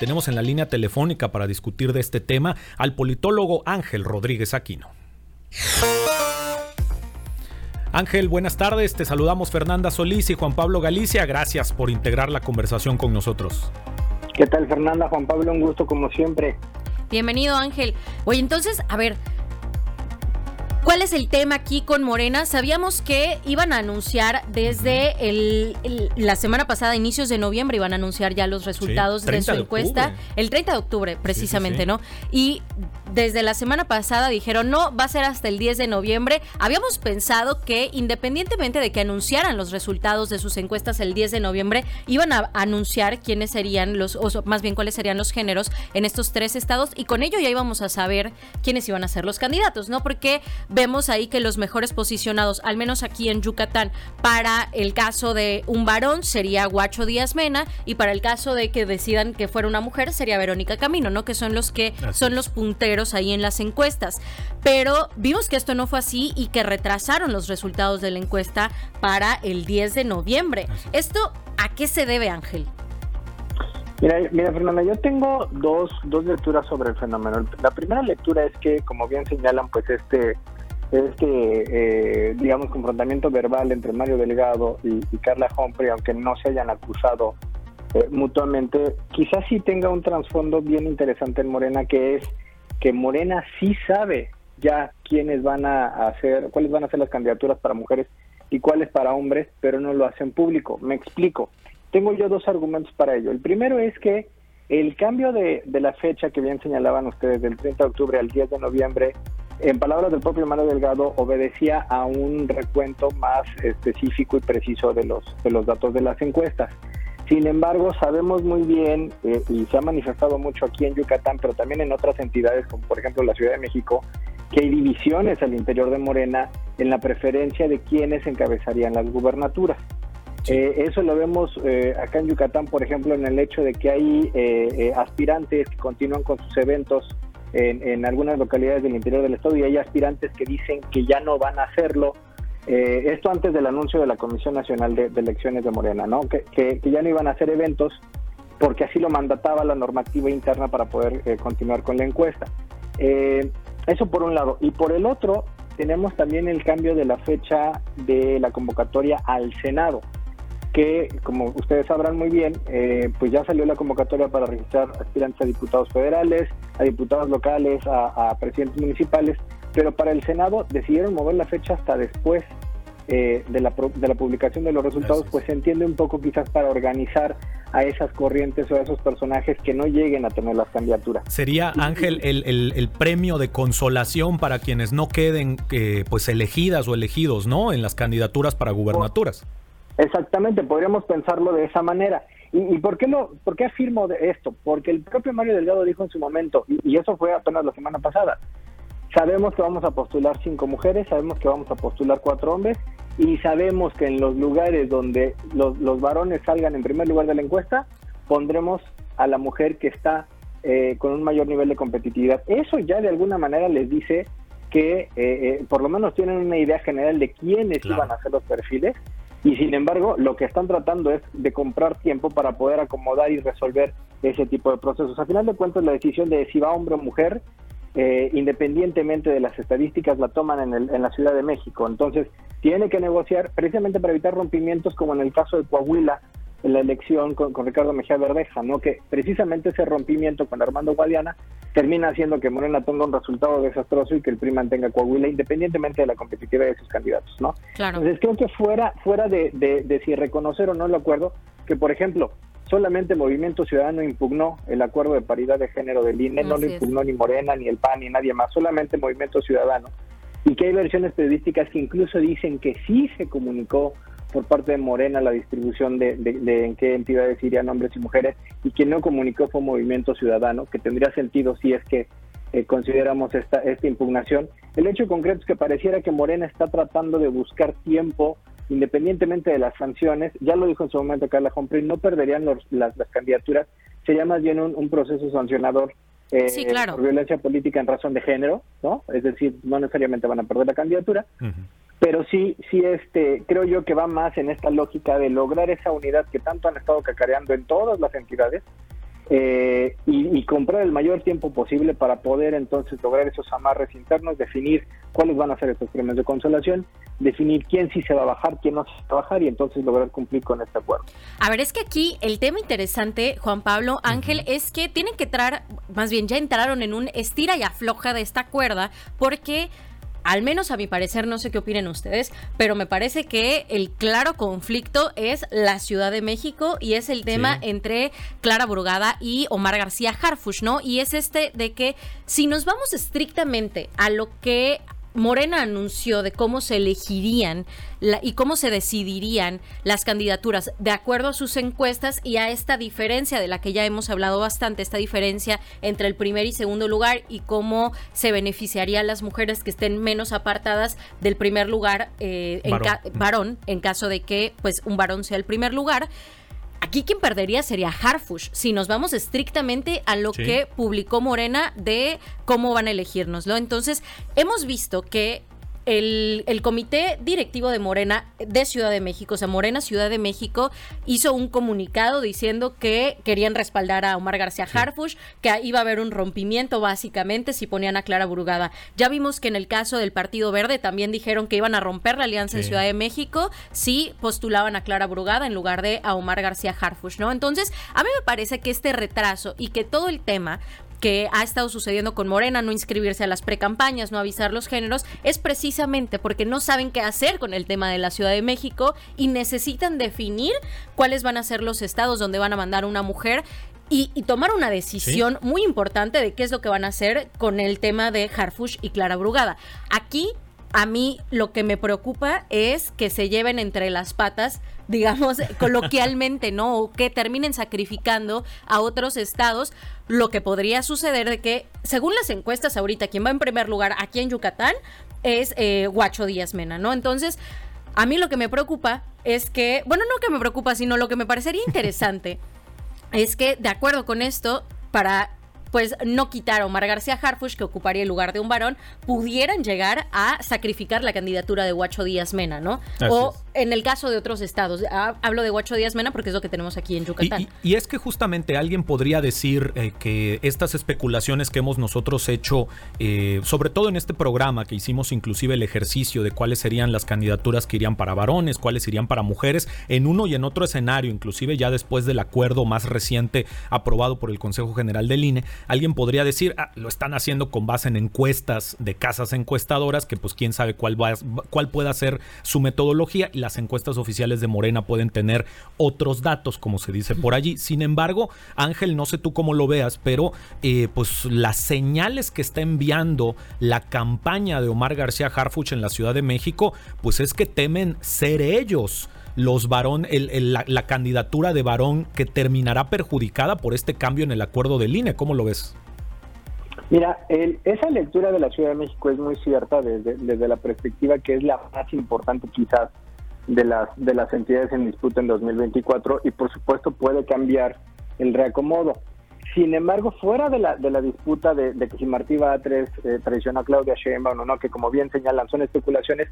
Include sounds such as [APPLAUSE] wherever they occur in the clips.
Tenemos en la línea telefónica para discutir de este tema al politólogo Ángel Rodríguez Aquino. Ángel, buenas tardes. Te saludamos Fernanda Solís y Juan Pablo Galicia. Gracias por integrar la conversación con nosotros. ¿Qué tal Fernanda? Juan Pablo, un gusto como siempre. Bienvenido Ángel. Oye, entonces, a ver, ¿Cuál es el tema aquí con Morena? Sabíamos que iban a anunciar desde la semana pasada, inicios de noviembre, iban a anunciar ya los resultados de su encuesta. El 30 de octubre, precisamente, ¿no? Y desde la semana pasada dijeron, no, va a ser hasta el 10 de noviembre. Habíamos pensado que independientemente de que anunciaran los resultados de sus encuestas el 10 de noviembre, iban a anunciar quiénes serían los, o más bien cuáles serían los géneros en estos tres estados y con ello ya íbamos a saber quiénes iban a ser los candidatos, ¿no? Porque vemos ahí que los mejores posicionados, al menos aquí en Yucatán, para el caso de un varón sería Guacho Díaz Mena y para el caso de que decidan que fuera una mujer sería Verónica Camino, ¿no? Que son los que son los punteros ahí en las encuestas. Pero vimos que esto no fue así y que retrasaron los resultados de la encuesta para el 10 de noviembre. ¿Esto a qué se debe, Ángel? Mira, mira, Fernanda, yo tengo dos, dos lecturas sobre el fenómeno. La primera lectura es que, como bien señalan, pues este este, eh, digamos, confrontamiento verbal entre Mario Delgado y, Carla Humphrey, aunque no se hayan acusado eh, mutuamente, quizás sí tenga un trasfondo bien interesante en Morena, que es que Morena sí sabe ya quiénes van a hacer, cuáles van a ser las candidaturas para mujeres y cuáles para hombres, pero no lo hacen público. Me explico. Tengo yo dos argumentos para ello. El primero es que el cambio de, de la fecha que bien señalaban ustedes del 30 de octubre al 10 de noviembre en palabras del propio Manuel Delgado, obedecía a un recuento más específico y preciso de los, de los datos de las encuestas. Sin embargo, sabemos muy bien, eh, y se ha manifestado mucho aquí en Yucatán, pero también en otras entidades, como por ejemplo la Ciudad de México, que hay divisiones al interior de Morena en la preferencia de quienes encabezarían las gubernaturas. Eh, eso lo vemos eh, acá en Yucatán, por ejemplo, en el hecho de que hay aspirantes que continúan con sus eventos en, algunas localidades del interior del estado y hay aspirantes que dicen que ya no van a hacerlo. Eh, esto antes del anuncio de la Comisión Nacional de, Elecciones de Morena, ¿no? Que, que, ya no iban a hacer eventos porque así lo mandataba la normativa interna para poder eh, continuar con la encuesta. Eh, eso por un lado. Y por el otro, tenemos también el cambio de la fecha de la convocatoria al Senado que, como ustedes sabrán muy bien, eh, pues ya salió la convocatoria para registrar aspirantes a diputados federales, a diputados locales, a, presidentes municipales, pero para el Senado decidieron mover la fecha hasta después eh, de, la, de la publicación de los resultados, pues se entiende un poco quizás para organizar a esas corrientes o a esos personajes que no lleguen a tener las candidaturas. Sería, Ángel, el, el, premio de consolación para quienes no queden eh, pues elegidas o elegidos, ¿no? En las candidaturas para gubernaturas. Exactamente, podríamos pensarlo de esa manera. ¿Y, por, qué lo, por qué afirmo de esto? Porque el propio Mario Delgado dijo en su momento, y, eso fue apenas la semana pasada, sabemos que vamos a postular cinco mujeres, sabemos que vamos a postular cuatro hombres, y sabemos que en los lugares donde los, los varones salgan en primer lugar de la encuesta, pondremos a la mujer que está eh, con un mayor nivel de competitividad. Eso ya de alguna manera les dice que eh, eh, por lo menos tienen una idea general de quiénes iban a ser los perfiles y sin embargo lo que están tratando es de comprar tiempo para poder acomodar y resolver ese tipo de procesos. A final de cuentas la decisión de si va hombre o mujer, eh, independientemente de las estadísticas, la toman en, el, en la Ciudad de México. Entonces tiene que negociar precisamente para evitar rompimientos como en el caso de Coahuila, en la elección con, Ricardo Mejía Verdeja, ¿no? que precisamente ese rompimiento con Armando Guadiana termina haciendo que Morena tenga un resultado desastroso y que el PRI mantenga Coahuila independientemente de la competitividad de sus candidatos. ¿no? Entonces creo que fuera, fuera de, de, si reconocer o no el acuerdo, que por ejemplo solamente Movimiento Ciudadano impugnó el acuerdo de paridad de género del INE, no lo impugnó ni Morena, ni el PAN, ni nadie más, solamente Movimiento Ciudadano. Y que hay versiones periodísticas que incluso dicen que sí se comunicó por parte de Morena la distribución de, en qué entidades irían hombres y mujeres y quien no comunicó fue Movimiento Ciudadano, que tendría sentido si es que eh, consideramos esta, esta impugnación. El hecho concreto es que pareciera que Morena está tratando de buscar tiempo independientemente de las sanciones, ya lo dijo en su momento Carla Humphrey, no perderían las, candidaturas, sería más bien un, proceso sancionador eh, por violencia política en razón de género, ¿no? Es decir, no necesariamente van a perder la candidatura, pero sí, sí, este, creo yo que va más en esta lógica de lograr esa unidad que tanto han estado cacareando en todas las entidades eh, y, comprar el mayor tiempo posible para poder entonces lograr esos amarres internos, definir cuáles van a ser estos premios de consolación, definir quién sí se va a bajar, quién no se va a bajar y entonces lograr cumplir con este acuerdo. A ver, es que aquí el tema interesante, Juan Pablo Ángel, es que tienen que entrar, más bien ya entraron en un estira y afloja de esta cuerda porque al menos a mi parecer, no sé qué opinen ustedes, pero me parece que el claro conflicto es la Ciudad de México y es el tema entre Clara Brugada y Omar García Harfush, ¿no? Y es este de que si nos vamos estrictamente a lo que Morena anunció de cómo se elegirían y cómo se decidirían las candidaturas de acuerdo a sus encuestas y a esta diferencia de la que ya hemos hablado bastante, esta diferencia entre el primer y segundo lugar y cómo se beneficiarían las mujeres que estén menos apartadas del primer lugar eh, en varón en caso de que pues un varón sea el primer lugar. Aquí quien perdería sería Harfush, si nos vamos estrictamente a lo que publicó Morena de cómo van a elegirnoslo. Entonces, hemos visto que el, comité directivo de Morena de Ciudad de México, o sea, Morena Ciudad de México, hizo un comunicado diciendo que querían respaldar a Omar García Harfush, que iba a haber un rompimiento básicamente si ponían a Clara Burugada. Ya vimos que en el caso del Partido Verde también dijeron que iban a romper la alianza en Ciudad de México si postulaban a Clara Burugada en lugar de a Omar García Harfush, ¿no? Entonces, a mí me parece que este retraso y que todo el tema que ha estado sucediendo con Morena, no inscribirse a las precampañas, no avisar los géneros, es precisamente porque no saben qué hacer con el tema de la Ciudad de México y necesitan definir cuáles van a ser los estados donde van a mandar una mujer y, tomar una decisión muy importante de qué es lo que van a hacer con el tema de Harfush y Clara Brugada. Aquí a mí lo que me preocupa es que se lleven entre las patas, digamos [LAUGHS] coloquialmente, ¿no? O que terminen sacrificando a otros estados, lo que podría suceder de que, según las encuestas ahorita, quien va en primer lugar aquí en Yucatán es eh, Guacho Díaz Mena, ¿no? Entonces, a mí lo que me preocupa es que, bueno, no que me preocupa, sino lo que me parecería interesante [LAUGHS] es que, de acuerdo con esto, para pues no quitar a Omar García Harfush, que ocuparía el lugar de un varón, pudieran llegar a sacrificar la candidatura de Guacho Díaz Mena, ¿no? o en el caso de otros estados. Hablo de Guacho Díaz Mena porque es lo que tenemos aquí en Yucatán. Y, es que justamente alguien podría decir eh, que estas especulaciones que hemos nosotros hecho, eh, sobre todo en este programa que hicimos inclusive el ejercicio de cuáles serían las candidaturas que irían para varones, cuáles irían para mujeres, en uno y en otro escenario, inclusive ya después del acuerdo más reciente aprobado por el Consejo General del INE, Alguien podría decir, ah, lo están haciendo con base en encuestas de casas encuestadoras, que pues quién sabe cuál, va, cuál pueda ser su metodología y las encuestas oficiales de Morena pueden tener otros datos, como se dice por allí. Sin embargo, Ángel, no sé tú cómo lo veas, pero eh, pues las señales que está enviando la campaña de Omar García Harfuch en la Ciudad de México, pues es que temen ser ellos los varón, la, candidatura de varón que terminará perjudicada por este cambio en el acuerdo del INE. ¿Cómo lo ves? Mira, esa lectura de la Ciudad de México es muy cierta desde, desde la perspectiva que es la más importante quizás de las, de las entidades en disputa en 2024 y por supuesto puede cambiar el reacomodo. Sin embargo, fuera de la, de la disputa de, que si Martí Batres eh, traiciona a Claudia Sheinbaum o no, que como bien señalan son especulaciones,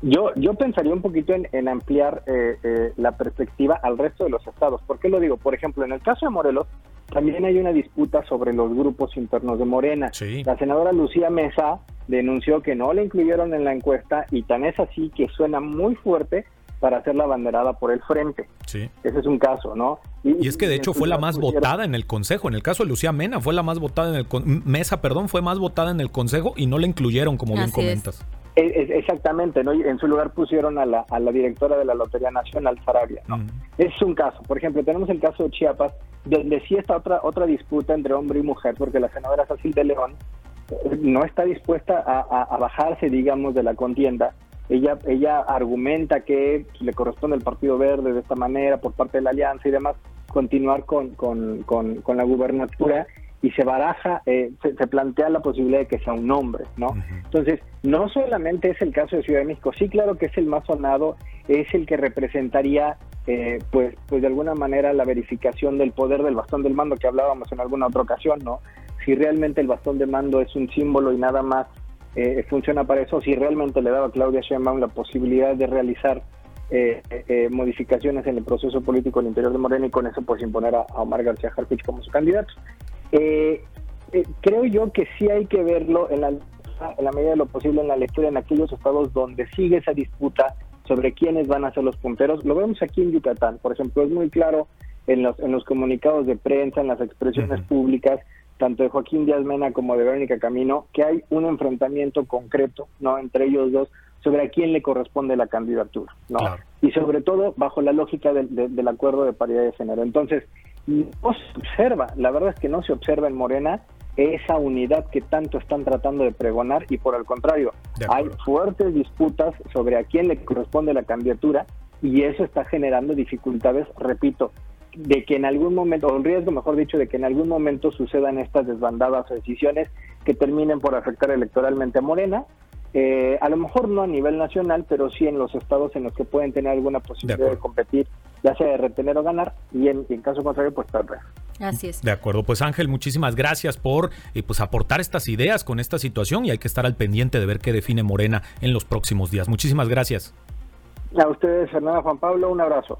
yo, yo pensaría un poquito en, ampliar eh, eh, la perspectiva al resto de los estados. ¿Por qué lo digo? Por ejemplo, en el caso de Morelos, también hay una disputa sobre los grupos internos de Morena. La senadora Lucía Mesa denunció que no la incluyeron en la encuesta y tan es así que suena muy fuerte para hacer la banderada por el frente. Sí. Ese es un caso, ¿no? Y, es que de hecho fue la más votada en el Consejo. En el caso de Lucía Mena fue la más votada en el Mesa, perdón, fue más votada en el Consejo y no la incluyeron, como bien comentas. exactamente, ¿no? En su lugar pusieron a la, a la directora de la Lotería Nacional, Sarabia, ¿no? Es un caso. Por ejemplo, tenemos el caso de Chiapas, donde sí está otra, otra disputa entre hombre y mujer, porque la senadora Cecil de León eh, no está dispuesta a bajarse, digamos, de la contienda ella, ella argumenta que le corresponde al Partido Verde de esta manera por parte de la Alianza y demás continuar con, con, con, la gubernatura y se baraja, eh, se, plantea la posibilidad de que sea un hombre, ¿no? Entonces, no solamente es el caso de Ciudad de México, sí, claro que es el más sonado, es el que representaría, eh, pues, pues de alguna manera la verificación del poder del bastón del mando que hablábamos en alguna otra ocasión, ¿no? Si realmente el bastón de mando es un símbolo y nada más eh, funciona para eso, si realmente le daba a Claudia Sheinbaum la posibilidad de realizar eh, eh, modificaciones en el proceso político al interior de Morena y con eso pues imponer a, Omar García Harfuch como su candidato. creo yo que sí hay que verlo en la, en la medida de lo posible en la lectura en aquellos estados donde sigue esa disputa sobre quiénes van a ser los punteros. Lo vemos aquí en Yucatán, por ejemplo, es muy claro en los, en los comunicados de prensa, en las expresiones públicas, tanto de Joaquín Díaz Mena como de Verónica Camino, que hay un enfrentamiento concreto no entre ellos dos sobre a quién le corresponde la candidatura, ¿no? Y sobre todo bajo la lógica del acuerdo de paridad de género. Entonces, no se observa, la verdad es que no se observa en Morena esa unidad que tanto están tratando de pregonar y por el contrario, hay fuertes disputas sobre a quién le corresponde la candidatura y eso está generando dificultades, repito, de que en algún momento, o el riesgo, mejor dicho, de que en algún momento sucedan estas desbandadas o decisiones que terminen por afectar electoralmente a Morena, eh, a lo mejor no a nivel nacional, pero sí en los estados en los que pueden tener alguna posibilidad de, competir, ya sea de retener o ganar, y en, caso contrario, pues perder. Así es. De acuerdo, pues Ángel, muchísimas gracias por eh, pues aportar estas ideas con esta situación y hay que estar al pendiente de ver qué define Morena en los próximos días. Muchísimas gracias. A ustedes, Fernanda Juan Pablo, un abrazo.